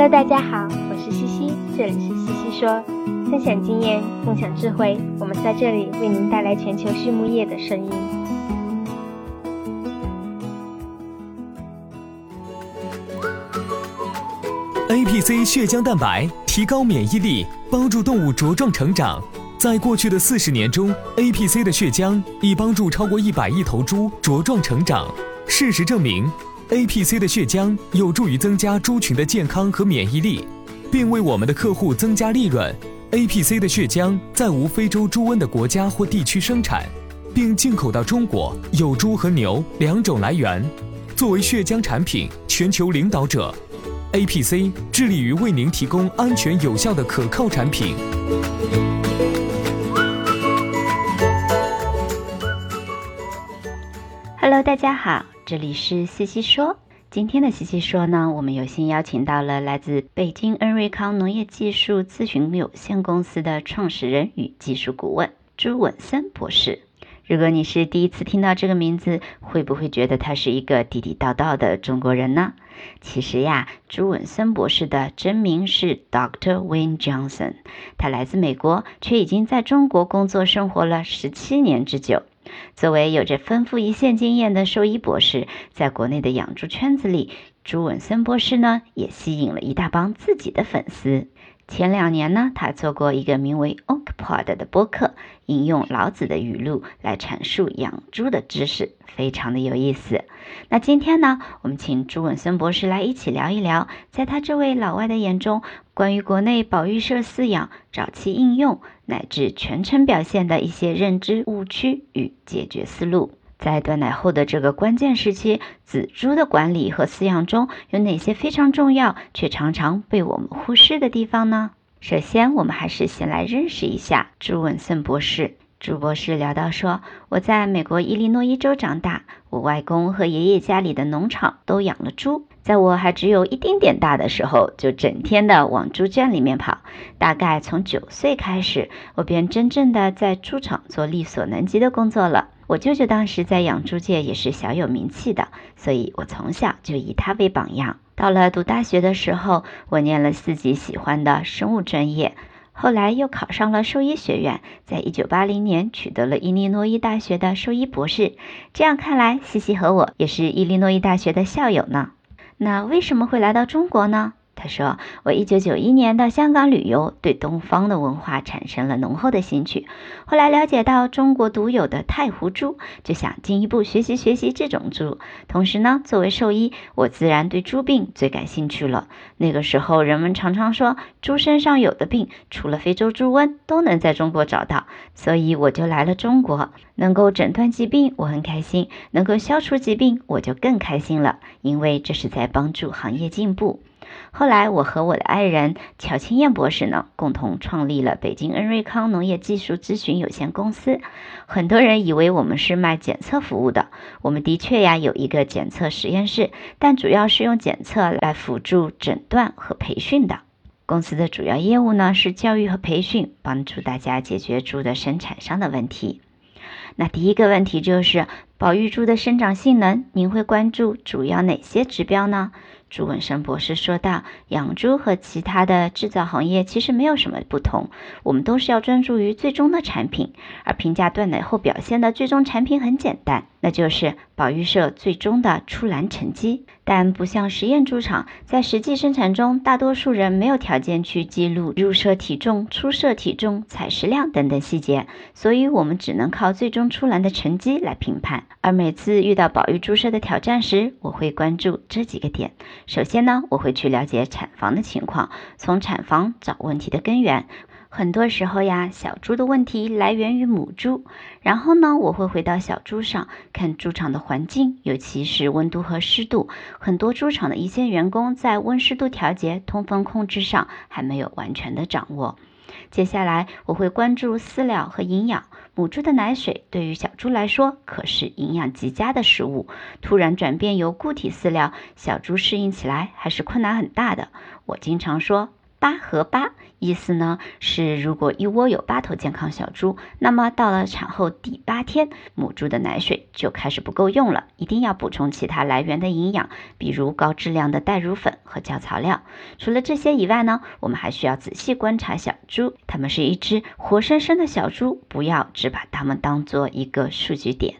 Hello，大家好，我是西西，这里是西西说，分享经验，共享智慧，我们在这里为您带来全球畜牧业的声音。APC 血浆蛋白提高免疫力，帮助动物茁壮成长。在过去的四十年中，APC 的血浆已帮助超过一百亿头猪茁壮成长。事实证明，APC 的血浆有助于增加猪群的健康和免疫力，并为我们的客户增加利润。APC 的血浆在无非洲猪瘟的国家或地区生产，并进口到中国，有猪和牛两种来源。作为血浆产品全球领导者，APC 致力于为您提供安全有效的可靠产品。Hello，大家好，这里是西西说。今天的西西说呢，我们有幸邀请到了来自北京恩瑞康农业技术咨询有限公司的创始人与技术顾问朱文森博士。如果你是第一次听到这个名字，会不会觉得他是一个地地道道的中国人呢？其实呀，朱文森博士的真名是 Dr. Wayne Johnson，他来自美国，却已经在中国工作生活了十七年之久。作为有着丰富一线经验的兽医博士，在国内的养猪圈子里，朱文森博士呢也吸引了一大帮自己的粉丝。前两年呢，他做过一个名为 OakPod 的播客，引用老子的语录来阐述养猪的知识，非常的有意思。那今天呢，我们请朱文森博士来一起聊一聊，在他这位老外的眼中，关于国内保育社饲养早期应用乃至全程表现的一些认知误区与解决思路。在断奶后的这个关键时期，仔猪的管理和饲养中有哪些非常重要却常常被我们忽视的地方呢？首先，我们还是先来认识一下朱文森博士。朱博士聊到说：“我在美国伊利诺伊州长大，我外公和爷爷家里的农场都养了猪。在我还只有一丁点大的时候，就整天的往猪圈里面跑。大概从九岁开始，我便真正的在猪场做力所能及的工作了。”我舅舅当时在养猪界也是小有名气的，所以我从小就以他为榜样。到了读大学的时候，我念了自己喜欢的生物专业，后来又考上了兽医学院，在一九八零年取得了伊利诺伊大学的兽医博士。这样看来，西西和我也是伊利诺伊大学的校友呢。那为什么会来到中国呢？他说：“我一九九一年到香港旅游，对东方的文化产生了浓厚的兴趣。后来了解到中国独有的太湖猪，就想进一步学习学习这种猪。同时呢，作为兽医，我自然对猪病最感兴趣了。那个时候，人们常常说猪身上有的病，除了非洲猪瘟，都能在中国找到。所以我就来了中国。能够诊断疾病，我很开心；能够消除疾病，我就更开心了，因为这是在帮助行业进步。”后来，我和我的爱人乔青燕博士呢，共同创立了北京恩瑞康农业技术咨询有限公司。很多人以为我们是卖检测服务的，我们的确呀有一个检测实验室，但主要是用检测来辅助诊断和培训的。公司的主要业务呢是教育和培训，帮助大家解决猪的生产上的问题。那第一个问题就是保育猪的生长性能，您会关注主要哪些指标呢？朱文生博士说道：“养猪和其他的制造行业其实没有什么不同，我们都是要专注于最终的产品。而评价断奶后表现的最终产品很简单，那就是保育社最终的出栏成绩。但不像实验猪场，在实际生产中，大多数人没有条件去记录入舍体重、出舍体重、采食量等等细节，所以我们只能靠最终出栏的成绩来评判。而每次遇到保育猪舍的挑战时，我会关注这几个点。”首先呢，我会去了解产房的情况，从产房找问题的根源。很多时候呀，小猪的问题来源于母猪。然后呢，我会回到小猪上看猪场的环境，尤其是温度和湿度。很多猪场的一线员工在温湿度调节、通风控制上还没有完全的掌握。接下来我会关注饲料和营养。母猪的奶水对于小猪来说可是营养极佳的食物，突然转变由固体饲料，小猪适应起来还是困难很大的。我经常说，八和八，意思呢是，如果一窝有八头健康小猪，那么到了产后第八天，母猪的奶水就开始不够用了，一定要补充其他来源的营养，比如高质量的代乳粉和教槽料。除了这些以外呢，我们还需要仔细观察小猪，它们是一只活生生的小猪，不要只把它们当做一个数据点。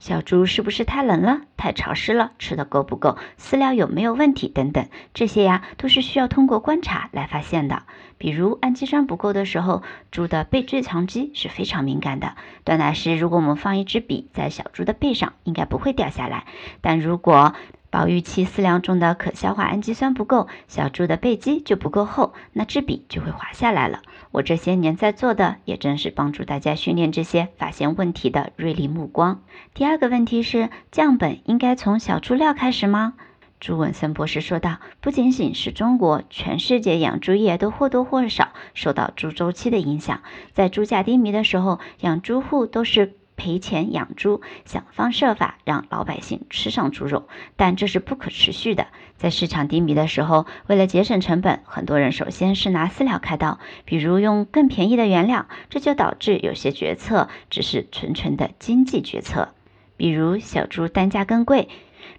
小猪是不是太冷了、太潮湿了？吃的够不够？饲料有没有问题？等等，这些呀都是需要通过观察来发现的。比如氨基酸不够的时候，猪的背最长肌是非常敏感的。断奶时，如果我们放一支笔在小猪的背上，应该不会掉下来。但如果保育期饲料中的可消化氨基酸不够，小猪的背肌就不够厚，那支笔就会滑下来了。我这些年在做的，也正是帮助大家训练这些发现问题的锐利目光。第二个问题是，降本应该从小猪料开始吗？朱文森博士说道：“不仅仅是中国，全世界养猪业都或多或少受到猪周期的影响。在猪价低迷的时候，养猪户都是。”赔钱养猪，想方设法让老百姓吃上猪肉，但这是不可持续的。在市场低迷的时候，为了节省成本，很多人首先是拿饲料开刀，比如用更便宜的原料，这就导致有些决策只是纯纯的经济决策。比如小猪单价更贵，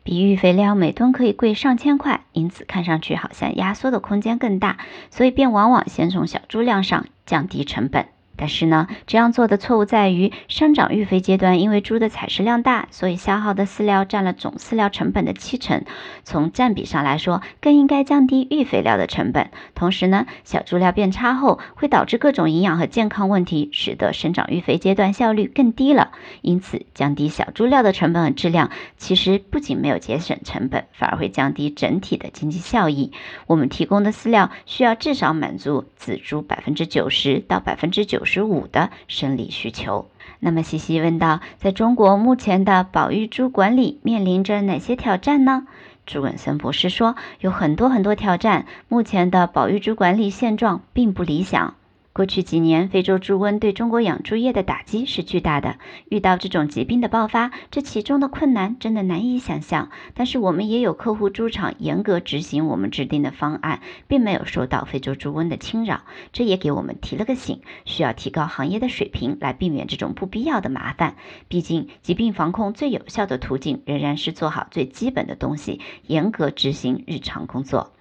比育肥料每吨可以贵上千块，因此看上去好像压缩的空间更大，所以便往往先从小猪量上降低成本。但是呢，这样做的错误在于，生长育肥阶段，因为猪的采食量大，所以消耗的饲料占了总饲料成本的七成。从占比上来说，更应该降低育肥料的成本。同时呢，小猪料变差后，会导致各种营养和健康问题，使得生长育肥阶段效率更低了。因此，降低小猪料的成本和质量，其实不仅没有节省成本，反而会降低整体的经济效益。我们提供的饲料需要至少满足仔猪百分之九十到百分之九十。十五的生理需求。那么，西西问道，在中国目前的保育猪管理面临着哪些挑战呢？朱文森博士说，有很多很多挑战。目前的保育猪管理现状并不理想。过去几年，非洲猪瘟对中国养猪业的打击是巨大的。遇到这种疾病的爆发，这其中的困难真的难以想象。但是我们也有客户猪场严格执行我们制定的方案，并没有受到非洲猪瘟的侵扰。这也给我们提了个醒，需要提高行业的水平，来避免这种不必要的麻烦。毕竟，疾病防控最有效的途径仍然是做好最基本的东西，严格执行日常工作。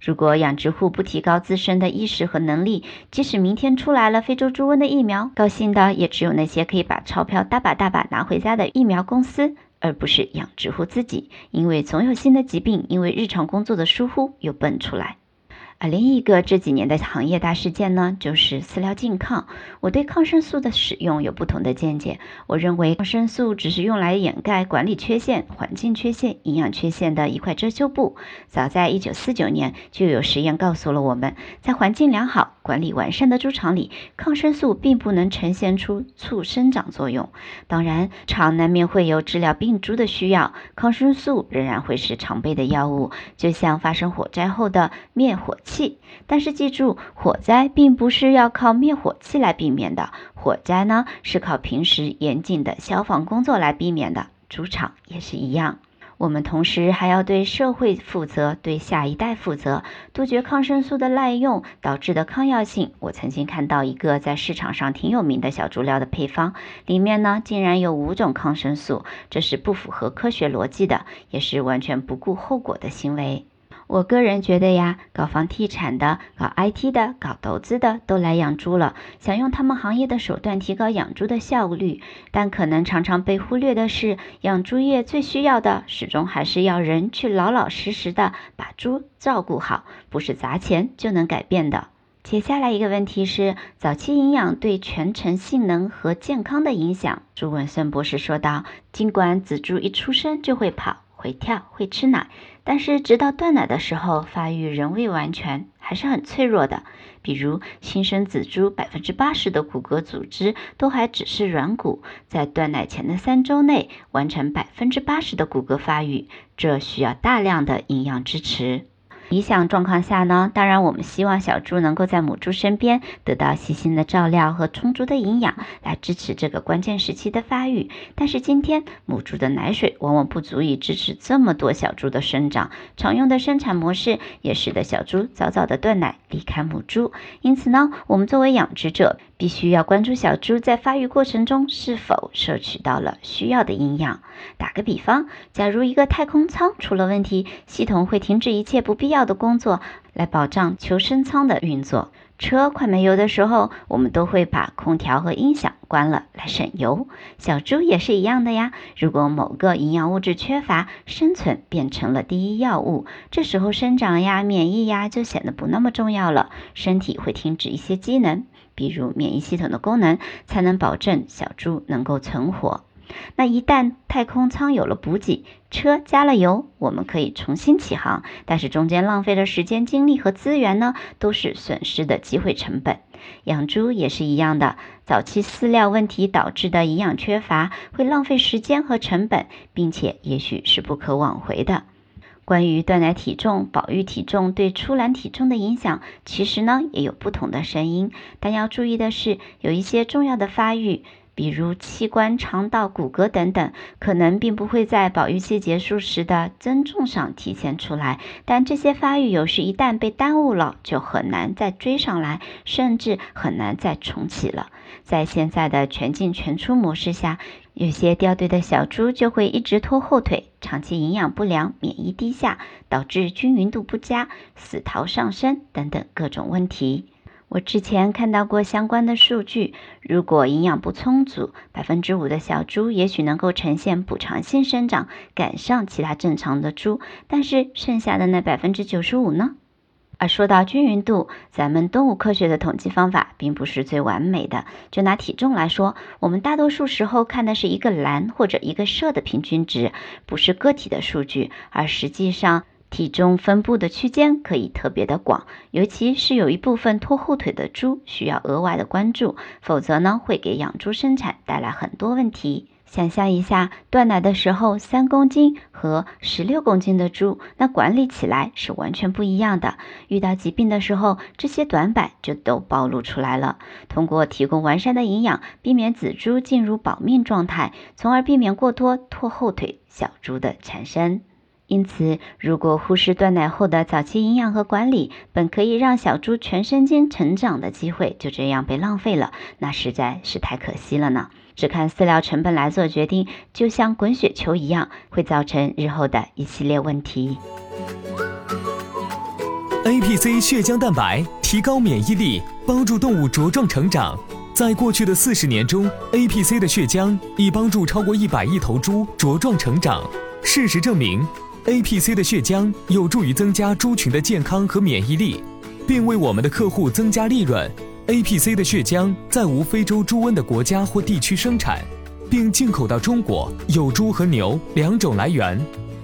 如果养殖户不提高自身的意识和能力，即使明天出来了非洲猪瘟的疫苗，高兴的也只有那些可以把钞票大把大把拿回家的疫苗公司，而不是养殖户自己。因为总有新的疾病，因为日常工作的疏忽又蹦出来。而另一个这几年的行业大事件呢，就是饲料禁抗。我对抗生素的使用有不同的见解。我认为抗生素只是用来掩盖管理缺陷、环境缺陷、营养缺陷的一块遮羞布。早在1949年，就有实验告诉了我们，在环境良好、管理完善的猪场里，抗生素并不能呈现出促生长作用。当然，场难免会有治疗病猪的需要，抗生素仍然会是常备的药物，就像发生火灾后的灭火器。气，但是记住，火灾并不是要靠灭火器来避免的，火灾呢是靠平时严谨的消防工作来避免的。猪场也是一样，我们同时还要对社会负责，对下一代负责，杜绝抗生素的滥用导致的抗药性。我曾经看到一个在市场上挺有名的小猪料的配方，里面呢竟然有五种抗生素，这是不符合科学逻辑的，也是完全不顾后果的行为。我个人觉得呀，搞房地产的、搞 IT 的、搞投资的都来养猪了，想用他们行业的手段提高养猪的效率。但可能常常被忽略的是，养猪业最需要的始终还是要人去老老实实的把猪照顾好，不是砸钱就能改变的。接下来一个问题是，早期营养对全程性能和健康的影响。朱文森博士说道：“尽管仔猪一出生就会跑。”会跳会吃奶，但是直到断奶的时候，发育仍未完全，还是很脆弱的。比如新生仔猪百分之八十的骨骼组织都还只是软骨，在断奶前的三周内完成百分之八十的骨骼发育，这需要大量的营养支持。理想状况下呢，当然我们希望小猪能够在母猪身边得到细心的照料和充足的营养，来支持这个关键时期的发育。但是今天母猪的奶水往往不足以支持这么多小猪的生长，常用的生产模式也使得小猪早早的断奶离开母猪。因此呢，我们作为养殖者，必须要关注小猪在发育过程中是否摄取到了需要的营养。打个比方，假如一个太空舱出了问题，系统会停止一切不必要的工作，来保障求生舱的运作。车快没油的时候，我们都会把空调和音响关了，来省油。小猪也是一样的呀。如果某个营养物质缺乏，生存变成了第一要务，这时候生长呀、免疫呀就显得不那么重要了，身体会停止一些机能，比如免疫系统的功能，才能保证小猪能够存活。那一旦太空舱有了补给，车加了油，我们可以重新起航。但是中间浪费的时间、精力和资源呢，都是损失的机会成本。养猪也是一样的，早期饲料问题导致的营养缺乏，会浪费时间和成本，并且也许是不可挽回的。关于断奶体重、保育体重对出栏体重的影响，其实呢也有不同的声音。但要注意的是，有一些重要的发育。比如器官、肠道、骨骼等等，可能并不会在保育期结束时的增重上体现出来，但这些发育有时一旦被耽误了，就很难再追上来，甚至很难再重启了。在现在的全进全出模式下，有些掉队的小猪就会一直拖后腿，长期营养不良、免疫低下，导致均匀度不佳、死逃上升等等各种问题。我之前看到过相关的数据，如果营养不充足，百分之五的小猪也许能够呈现补偿性生长，赶上其他正常的猪，但是剩下的那百分之九十五呢？而说到均匀度，咱们动物科学的统计方法并不是最完美的。就拿体重来说，我们大多数时候看的是一个栏或者一个社的平均值，不是个体的数据，而实际上。体重分布的区间可以特别的广，尤其是有一部分拖后腿的猪需要额外的关注，否则呢会给养猪生产带来很多问题。想象一下，断奶的时候三公斤和十六公斤的猪，那管理起来是完全不一样的。遇到疾病的时候，这些短板就都暴露出来了。通过提供完善的营养，避免仔猪进入保命状态，从而避免过多拖后腿小猪的产生。因此，如果忽视断奶后的早期营养和管理，本可以让小猪全身心成长的机会就这样被浪费了，那实在是太可惜了呢。只看饲料成本来做决定，就像滚雪球一样，会造成日后的一系列问题。A P C 血浆蛋白提高免疫力，帮助动物茁壮成长。在过去的四十年中，A P C 的血浆已帮助超过一百亿头猪茁壮成长。事实证明。APC 的血浆有助于增加猪群的健康和免疫力，并为我们的客户增加利润。APC 的血浆在无非洲猪瘟的国家或地区生产，并进口到中国，有猪和牛两种来源。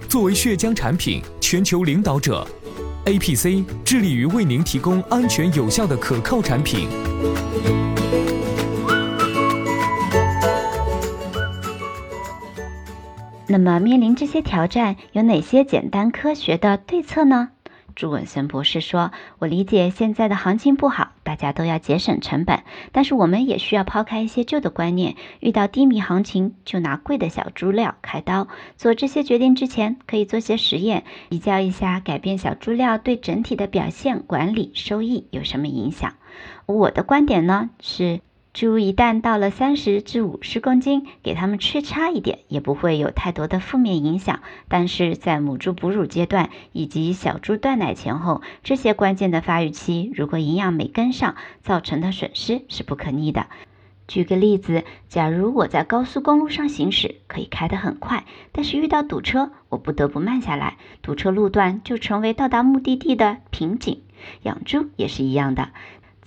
作为血浆产品全球领导者，APC 致力于为您提供安全有效的可靠产品。那么，面临这些挑战，有哪些简单科学的对策呢？朱文森博士说：“我理解现在的行情不好，大家都要节省成本，但是我们也需要抛开一些旧的观念。遇到低迷行情，就拿贵的小猪料开刀。做这些决定之前，可以做些实验，比较一下改变小猪料对整体的表现、管理、收益有什么影响。我的观点呢是。”猪一旦到了三十至五十公斤，给它们吃差一点也不会有太多的负面影响。但是在母猪哺乳阶段以及小猪断奶前后这些关键的发育期，如果营养没跟上，造成的损失是不可逆的。举个例子，假如我在高速公路上行驶，可以开得很快，但是遇到堵车，我不得不慢下来，堵车路段就成为到达目的地的瓶颈。养猪也是一样的。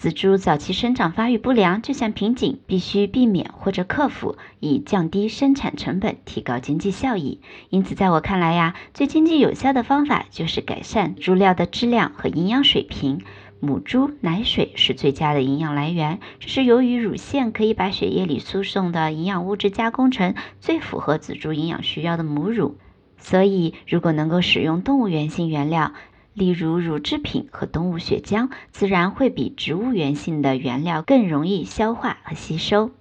仔猪早期生长发育不良，就像瓶颈，必须避免或者克服，以降低生产成本，提高经济效益。因此，在我看来呀，最经济有效的方法就是改善猪料的质量和营养水平。母猪奶水是最佳的营养来源，这是由于乳腺可以把血液里输送的营养物质加工成最符合仔猪营养需要的母乳。所以，如果能够使用动物源性原料，例如乳制品和动物血浆，自然会比植物源性的原料更容易消化和吸收。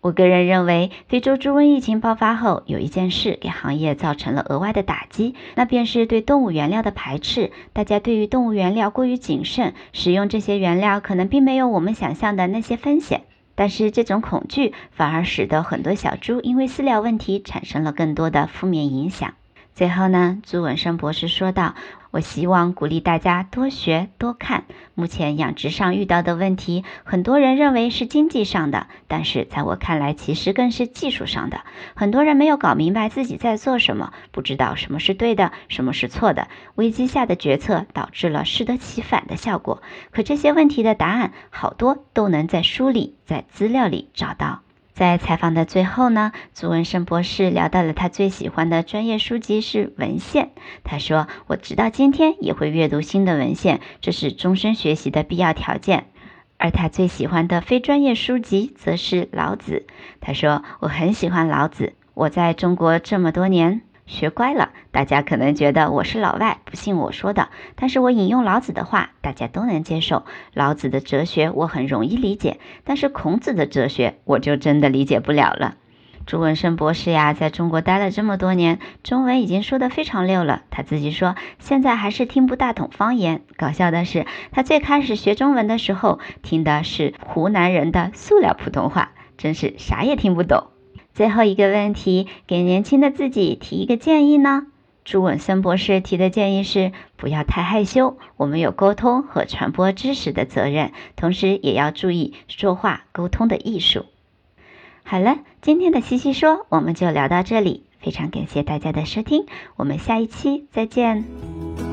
我个人认为，非洲猪瘟疫情爆发后，有一件事给行业造成了额外的打击，那便是对动物原料的排斥。大家对于动物原料过于谨慎，使用这些原料可能并没有我们想象的那些风险。但是这种恐惧反而使得很多小猪因为饲料问题产生了更多的负面影响。最后呢，朱文生博士说道。我希望鼓励大家多学多看。目前养殖上遇到的问题，很多人认为是经济上的，但是在我看来，其实更是技术上的。很多人没有搞明白自己在做什么，不知道什么是对的，什么是错的，危机下的决策导致了适得其反的效果。可这些问题的答案，好多都能在书里、在资料里找到。在采访的最后呢，朱文生博士聊到了他最喜欢的专业书籍是文献。他说：“我直到今天也会阅读新的文献，这是终身学习的必要条件。”而他最喜欢的非专业书籍则是老子。他说：“我很喜欢老子，我在中国这么多年。”学乖了，大家可能觉得我是老外，不信我说的。但是我引用老子的话，大家都能接受。老子的哲学我很容易理解，但是孔子的哲学我就真的理解不了了。朱文生博士呀，在中国待了这么多年，中文已经说得非常溜了。他自己说，现在还是听不大懂方言。搞笑的是，他最开始学中文的时候，听的是湖南人的塑料普通话，真是啥也听不懂。最后一个问题，给年轻的自己提一个建议呢？朱文森博士提的建议是：不要太害羞，我们有沟通和传播知识的责任，同时也要注意说话沟通的艺术。好了，今天的西西说我们就聊到这里，非常感谢大家的收听，我们下一期再见。